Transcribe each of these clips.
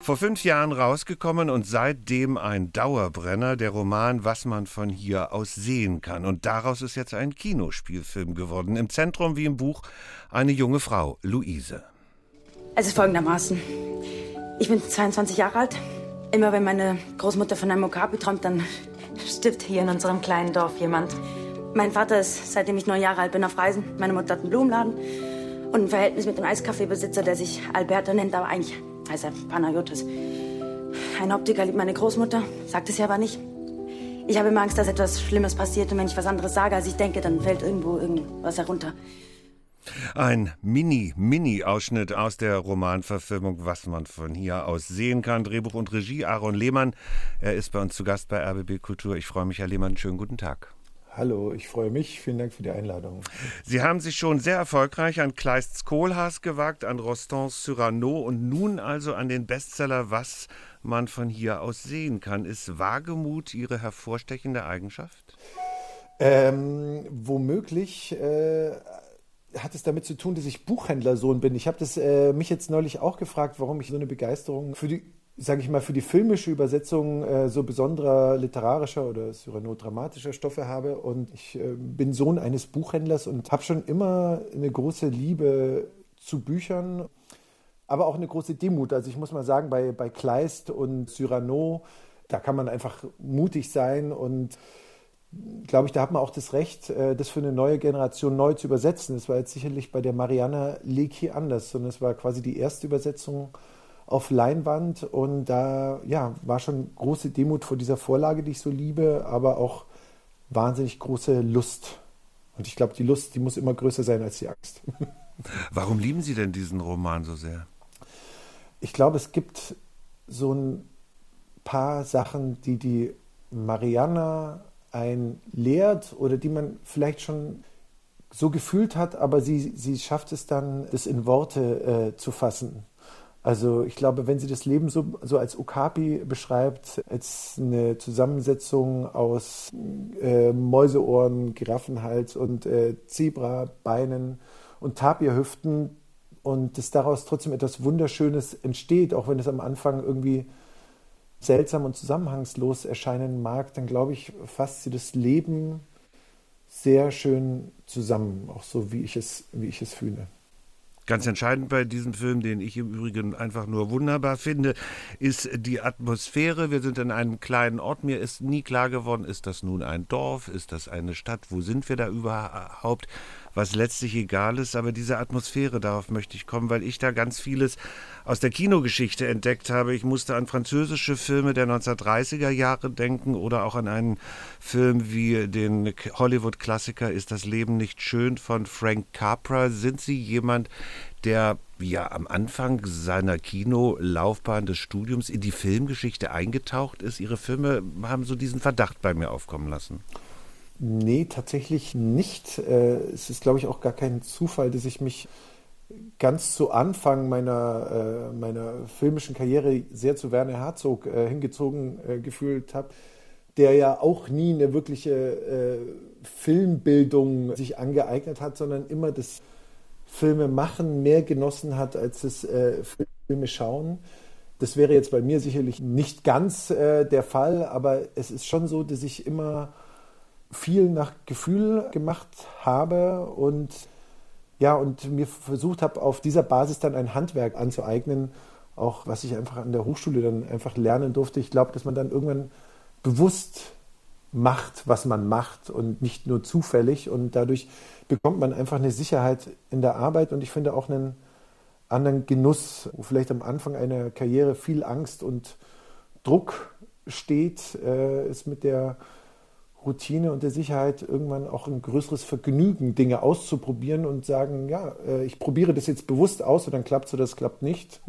Vor fünf Jahren rausgekommen und seitdem ein Dauerbrenner, der Roman Was man von hier aus sehen kann. Und daraus ist jetzt ein Kinospielfilm geworden. Im Zentrum wie im Buch eine junge Frau, Luise. Es ist folgendermaßen. Ich bin 22 Jahre alt. Immer wenn meine Großmutter von einem Okapi träumt, dann stirbt hier in unserem kleinen Dorf jemand. Mein Vater ist, seitdem ich neun Jahre alt bin, auf Reisen. Meine Mutter hat einen Blumenladen und ein Verhältnis mit dem Eiskaffeebesitzer, der sich Alberto nennt, aber eigentlich heißt er Panayotis. Ein Optiker liebt meine Großmutter, sagt es ja aber nicht. Ich habe immer Angst, dass etwas Schlimmes passiert und wenn ich was anderes sage, als ich denke, dann fällt irgendwo irgendwas herunter. Ein Mini-Mini-Ausschnitt aus der Romanverfilmung, was man von hier aus sehen kann. Drehbuch und Regie Aaron Lehmann. Er ist bei uns zu Gast bei RBB Kultur. Ich freue mich, Herr Lehmann. Schönen guten Tag. Hallo, ich freue mich. Vielen Dank für die Einladung. Sie haben sich schon sehr erfolgreich an Kleists Kohlhaas gewagt, an Rostons Cyrano und nun also an den Bestseller Was man von hier aus sehen kann. Ist Wagemut Ihre hervorstechende Eigenschaft? Ähm, womöglich äh, hat es damit zu tun, dass ich Buchhändlersohn bin. Ich habe äh, mich jetzt neulich auch gefragt, warum ich so eine Begeisterung für die sage ich mal, für die filmische Übersetzung äh, so besonderer literarischer oder cyrano-dramatischer Stoffe habe. Und ich äh, bin Sohn eines Buchhändlers und habe schon immer eine große Liebe zu Büchern, aber auch eine große Demut. Also ich muss mal sagen, bei, bei Kleist und Cyrano, da kann man einfach mutig sein und glaube ich, da hat man auch das Recht, äh, das für eine neue Generation neu zu übersetzen. Das war jetzt sicherlich bei der Mariana Lecki anders, sondern es war quasi die erste Übersetzung auf Leinwand und da ja, war schon große Demut vor dieser Vorlage, die ich so liebe, aber auch wahnsinnig große Lust. Und ich glaube, die Lust, die muss immer größer sein als die Angst. Warum lieben Sie denn diesen Roman so sehr? Ich glaube, es gibt so ein paar Sachen, die die Mariana ein lehrt oder die man vielleicht schon so gefühlt hat, aber sie, sie schafft es dann, das in Worte äh, zu fassen. Also ich glaube, wenn sie das Leben so, so als Okapi beschreibt, als eine Zusammensetzung aus äh, Mäuseohren, Giraffenhals und äh, Zebrabeinen und Tapirhüften und dass daraus trotzdem etwas Wunderschönes entsteht, auch wenn es am Anfang irgendwie seltsam und zusammenhangslos erscheinen mag, dann glaube ich, fasst sie das Leben sehr schön zusammen, auch so wie ich es, wie ich es fühle. Ganz entscheidend bei diesem Film, den ich im Übrigen einfach nur wunderbar finde, ist die Atmosphäre. Wir sind in einem kleinen Ort. Mir ist nie klar geworden, ist das nun ein Dorf, ist das eine Stadt, wo sind wir da überhaupt? Was letztlich egal ist, aber diese Atmosphäre, darauf möchte ich kommen, weil ich da ganz vieles aus der Kinogeschichte entdeckt habe. Ich musste an französische Filme der 1930er Jahre denken oder auch an einen Film wie den Hollywood-Klassiker Ist das Leben nicht schön von Frank Capra. Sind Sie jemand, der ja am Anfang seiner Kinolaufbahn des Studiums in die Filmgeschichte eingetaucht ist? Ihre Filme haben so diesen Verdacht bei mir aufkommen lassen. Nee, tatsächlich nicht. Äh, es ist, glaube ich, auch gar kein Zufall, dass ich mich ganz zu Anfang meiner, äh, meiner filmischen Karriere sehr zu Werner Herzog äh, hingezogen gefühlt habe, der ja auch nie eine wirkliche Filmbildung sich angeeignet hat, sondern immer das Filmemachen mehr genossen hat als das Filme schauen. Das wäre jetzt bei mir sicherlich nicht ganz der Fall, aber es ist schon so, dass ich immer viel nach Gefühl gemacht habe und ja, und mir versucht habe, auf dieser Basis dann ein Handwerk anzueignen, auch was ich einfach an der Hochschule dann einfach lernen durfte. Ich glaube, dass man dann irgendwann bewusst macht, was man macht und nicht nur zufällig und dadurch bekommt man einfach eine Sicherheit in der Arbeit und ich finde auch einen anderen Genuss, wo vielleicht am Anfang einer Karriere viel Angst und Druck steht, äh, ist mit der Routine und der Sicherheit irgendwann auch ein größeres Vergnügen, Dinge auszuprobieren und sagen, ja, äh, ich probiere das jetzt bewusst aus und dann klappt es oder es klappt nicht.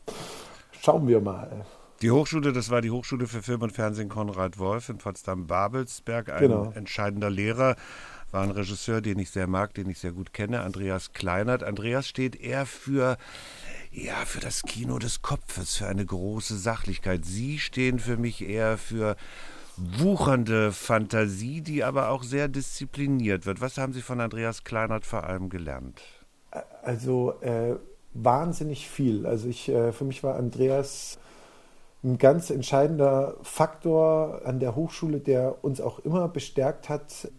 Schauen wir mal. Die Hochschule, das war die Hochschule für Film und Fernsehen Konrad Wolf in Potsdam-Babelsberg, ein genau. entscheidender Lehrer, war ein Regisseur, den ich sehr mag, den ich sehr gut kenne, Andreas Kleinert. Andreas steht eher für ja, für das Kino des Kopfes, für eine große Sachlichkeit. Sie stehen für mich eher für wuchernde Fantasie, die aber auch sehr diszipliniert wird. Was haben Sie von Andreas Kleinert vor allem gelernt? Also äh, wahnsinnig viel. Also ich, äh, für mich war Andreas ein ganz entscheidender Faktor an der Hochschule, der uns auch immer bestärkt hat,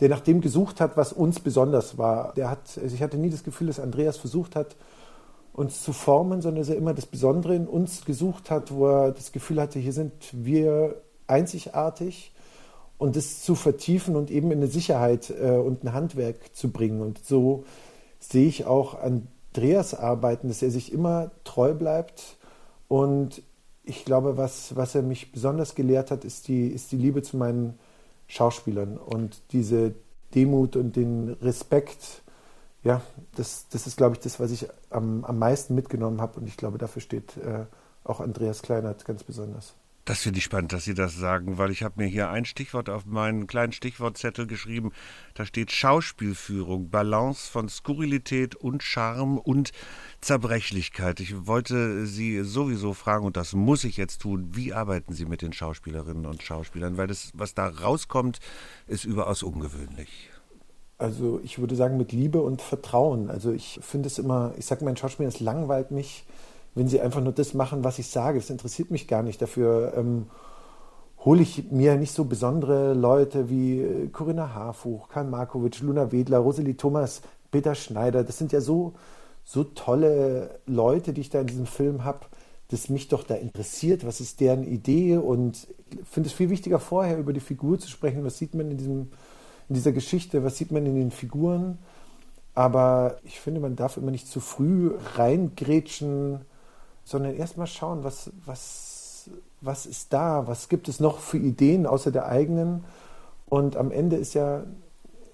der nach dem gesucht hat, was uns besonders war. Der hat, also ich hatte nie das Gefühl, dass Andreas versucht hat, uns zu formen, sondern dass er immer das Besondere in uns gesucht hat, wo er das Gefühl hatte, hier sind wir einzigartig und das zu vertiefen und eben in eine Sicherheit äh, und ein Handwerk zu bringen. Und so sehe ich auch Andreas arbeiten, dass er sich immer treu bleibt. Und ich glaube, was, was er mich besonders gelehrt hat, ist die, ist die Liebe zu meinen Schauspielern und diese Demut und den Respekt. Ja, das, das ist, glaube ich, das, was ich am, am meisten mitgenommen habe. Und ich glaube, dafür steht äh, auch Andreas Kleinert ganz besonders. Das finde ich spannend, dass Sie das sagen, weil ich habe mir hier ein Stichwort auf meinen kleinen Stichwortzettel geschrieben. Da steht Schauspielführung, Balance von Skurrilität und Charme und Zerbrechlichkeit. Ich wollte Sie sowieso fragen, und das muss ich jetzt tun, wie arbeiten Sie mit den Schauspielerinnen und Schauspielern? Weil das, was da rauskommt, ist überaus ungewöhnlich. Also ich würde sagen mit Liebe und Vertrauen. Also ich finde es immer, ich sage meinen Schauspielern, es langweilt mich, wenn sie einfach nur das machen, was ich sage. Das interessiert mich gar nicht. Dafür ähm, hole ich mir nicht so besondere Leute wie äh, Corinna Harfuch, Karl Markovic, Luna Wedler, Rosalie Thomas, Peter Schneider. Das sind ja so, so tolle Leute, die ich da in diesem Film habe, dass mich doch da interessiert. Was ist deren Idee? Und ich finde es viel wichtiger, vorher über die Figur zu sprechen. Was sieht man in, diesem, in dieser Geschichte? Was sieht man in den Figuren? Aber ich finde, man darf immer nicht zu früh reingrätschen sondern erstmal schauen, was, was, was ist da, was gibt es noch für Ideen außer der eigenen. Und am Ende ist ja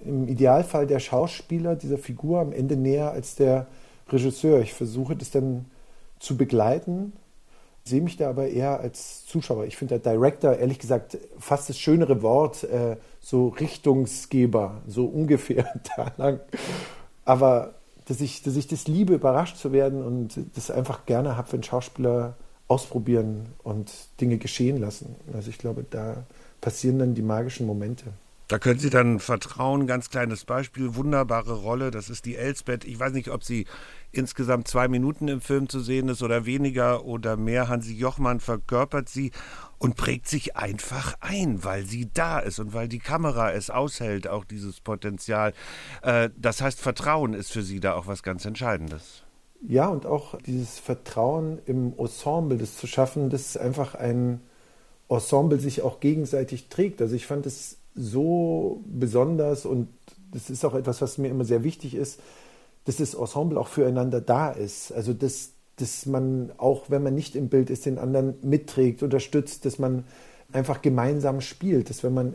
im Idealfall der Schauspieler dieser Figur am Ende näher als der Regisseur. Ich versuche das dann zu begleiten, sehe mich da aber eher als Zuschauer. Ich finde der Director, ehrlich gesagt, fast das schönere Wort, äh, so Richtungsgeber, so ungefähr da lang. Aber dass ich, dass ich das liebe, überrascht zu werden und das einfach gerne habe, wenn Schauspieler ausprobieren und Dinge geschehen lassen. Also ich glaube, da passieren dann die magischen Momente. Da können Sie dann vertrauen. Ganz kleines Beispiel, wunderbare Rolle. Das ist die Elsbeth. Ich weiß nicht, ob sie insgesamt zwei Minuten im Film zu sehen ist oder weniger oder mehr. Hansi Jochmann verkörpert sie und prägt sich einfach ein, weil sie da ist und weil die Kamera es aushält, auch dieses Potenzial. Äh, das heißt, Vertrauen ist für sie da auch was ganz Entscheidendes. Ja, und auch dieses Vertrauen im Ensemble, das zu schaffen, dass einfach ein Ensemble sich auch gegenseitig trägt. Also ich fand es so besonders und das ist auch etwas, was mir immer sehr wichtig ist, dass das Ensemble auch füreinander da ist. Also dass, dass man auch, wenn man nicht im Bild ist, den anderen mitträgt, unterstützt, dass man einfach gemeinsam spielt, dass wenn man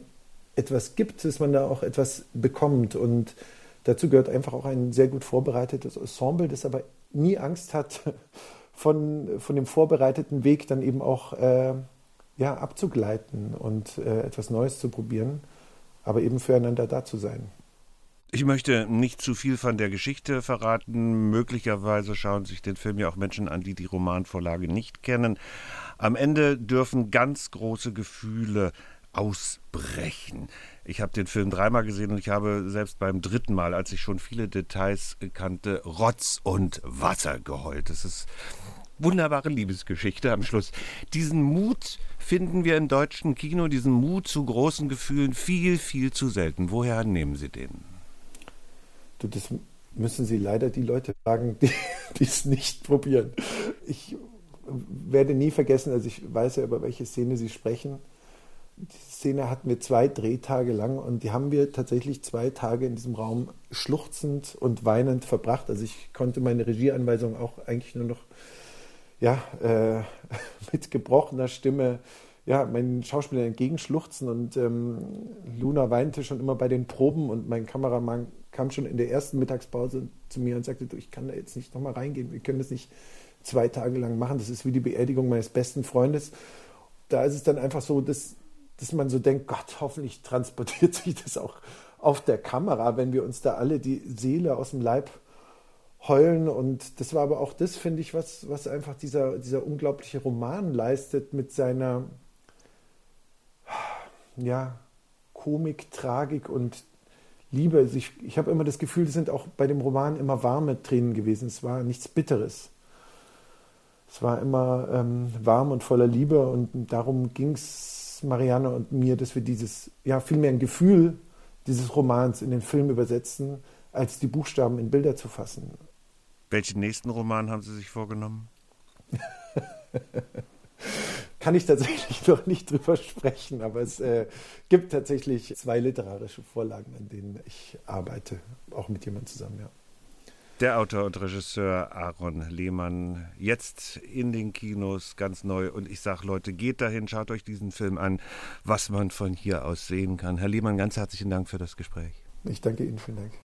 etwas gibt, dass man da auch etwas bekommt. Und dazu gehört einfach auch ein sehr gut vorbereitetes Ensemble, das aber nie Angst hat, von, von dem vorbereiteten Weg dann eben auch äh, ja, abzugleiten und äh, etwas Neues zu probieren, aber eben füreinander da zu sein. Ich möchte nicht zu viel von der Geschichte verraten. Möglicherweise schauen sich den Film ja auch Menschen an, die die Romanvorlage nicht kennen. Am Ende dürfen ganz große Gefühle ausbrechen. Ich habe den Film dreimal gesehen und ich habe selbst beim dritten Mal, als ich schon viele Details kannte, Rotz und Wasser geheult. Das ist wunderbare Liebesgeschichte am Schluss. Diesen Mut finden wir im deutschen Kino, diesen Mut zu großen Gefühlen viel, viel zu selten. Woher nehmen Sie den? Du, das müssen Sie leider die Leute fragen, die es nicht probieren. Ich werde nie vergessen, also ich weiß ja, über welche Szene Sie sprechen. Die Szene hatten wir zwei Drehtage lang und die haben wir tatsächlich zwei Tage in diesem Raum schluchzend und weinend verbracht. Also ich konnte meine Regieanweisung auch eigentlich nur noch ja, äh, mit gebrochener Stimme ja, meinen Schauspielern entgegenschluchzen und ähm, Luna weinte schon immer bei den Proben und mein Kameramann kam schon in der ersten Mittagspause zu mir und sagte, du, ich kann da jetzt nicht nochmal reingehen, wir können das nicht zwei Tage lang machen, das ist wie die Beerdigung meines besten Freundes. Da ist es dann einfach so, dass, dass man so denkt, Gott, hoffentlich transportiert sich das auch auf der Kamera, wenn wir uns da alle die Seele aus dem Leib heulen. Und das war aber auch das, finde ich, was, was einfach dieser, dieser unglaubliche Roman leistet mit seiner ja, Komik, Tragik und Liebe. Also ich, ich habe immer das Gefühl, es sind auch bei dem Roman immer warme Tränen gewesen. Es war nichts Bitteres. Es war immer ähm, warm und voller Liebe und darum ging es Marianne und mir, dass wir dieses, ja, vielmehr ein Gefühl dieses Romans in den Film übersetzen, als die Buchstaben in Bilder zu fassen. Welchen nächsten Roman haben Sie sich vorgenommen? Kann ich tatsächlich noch nicht drüber sprechen, aber es äh, gibt tatsächlich zwei literarische Vorlagen, an denen ich arbeite, auch mit jemandem zusammen, ja. Der Autor und Regisseur Aaron Lehmann, jetzt in den Kinos ganz neu. Und ich sage, Leute, geht dahin, schaut euch diesen Film an, was man von hier aus sehen kann. Herr Lehmann, ganz herzlichen Dank für das Gespräch. Ich danke Ihnen, vielen Dank.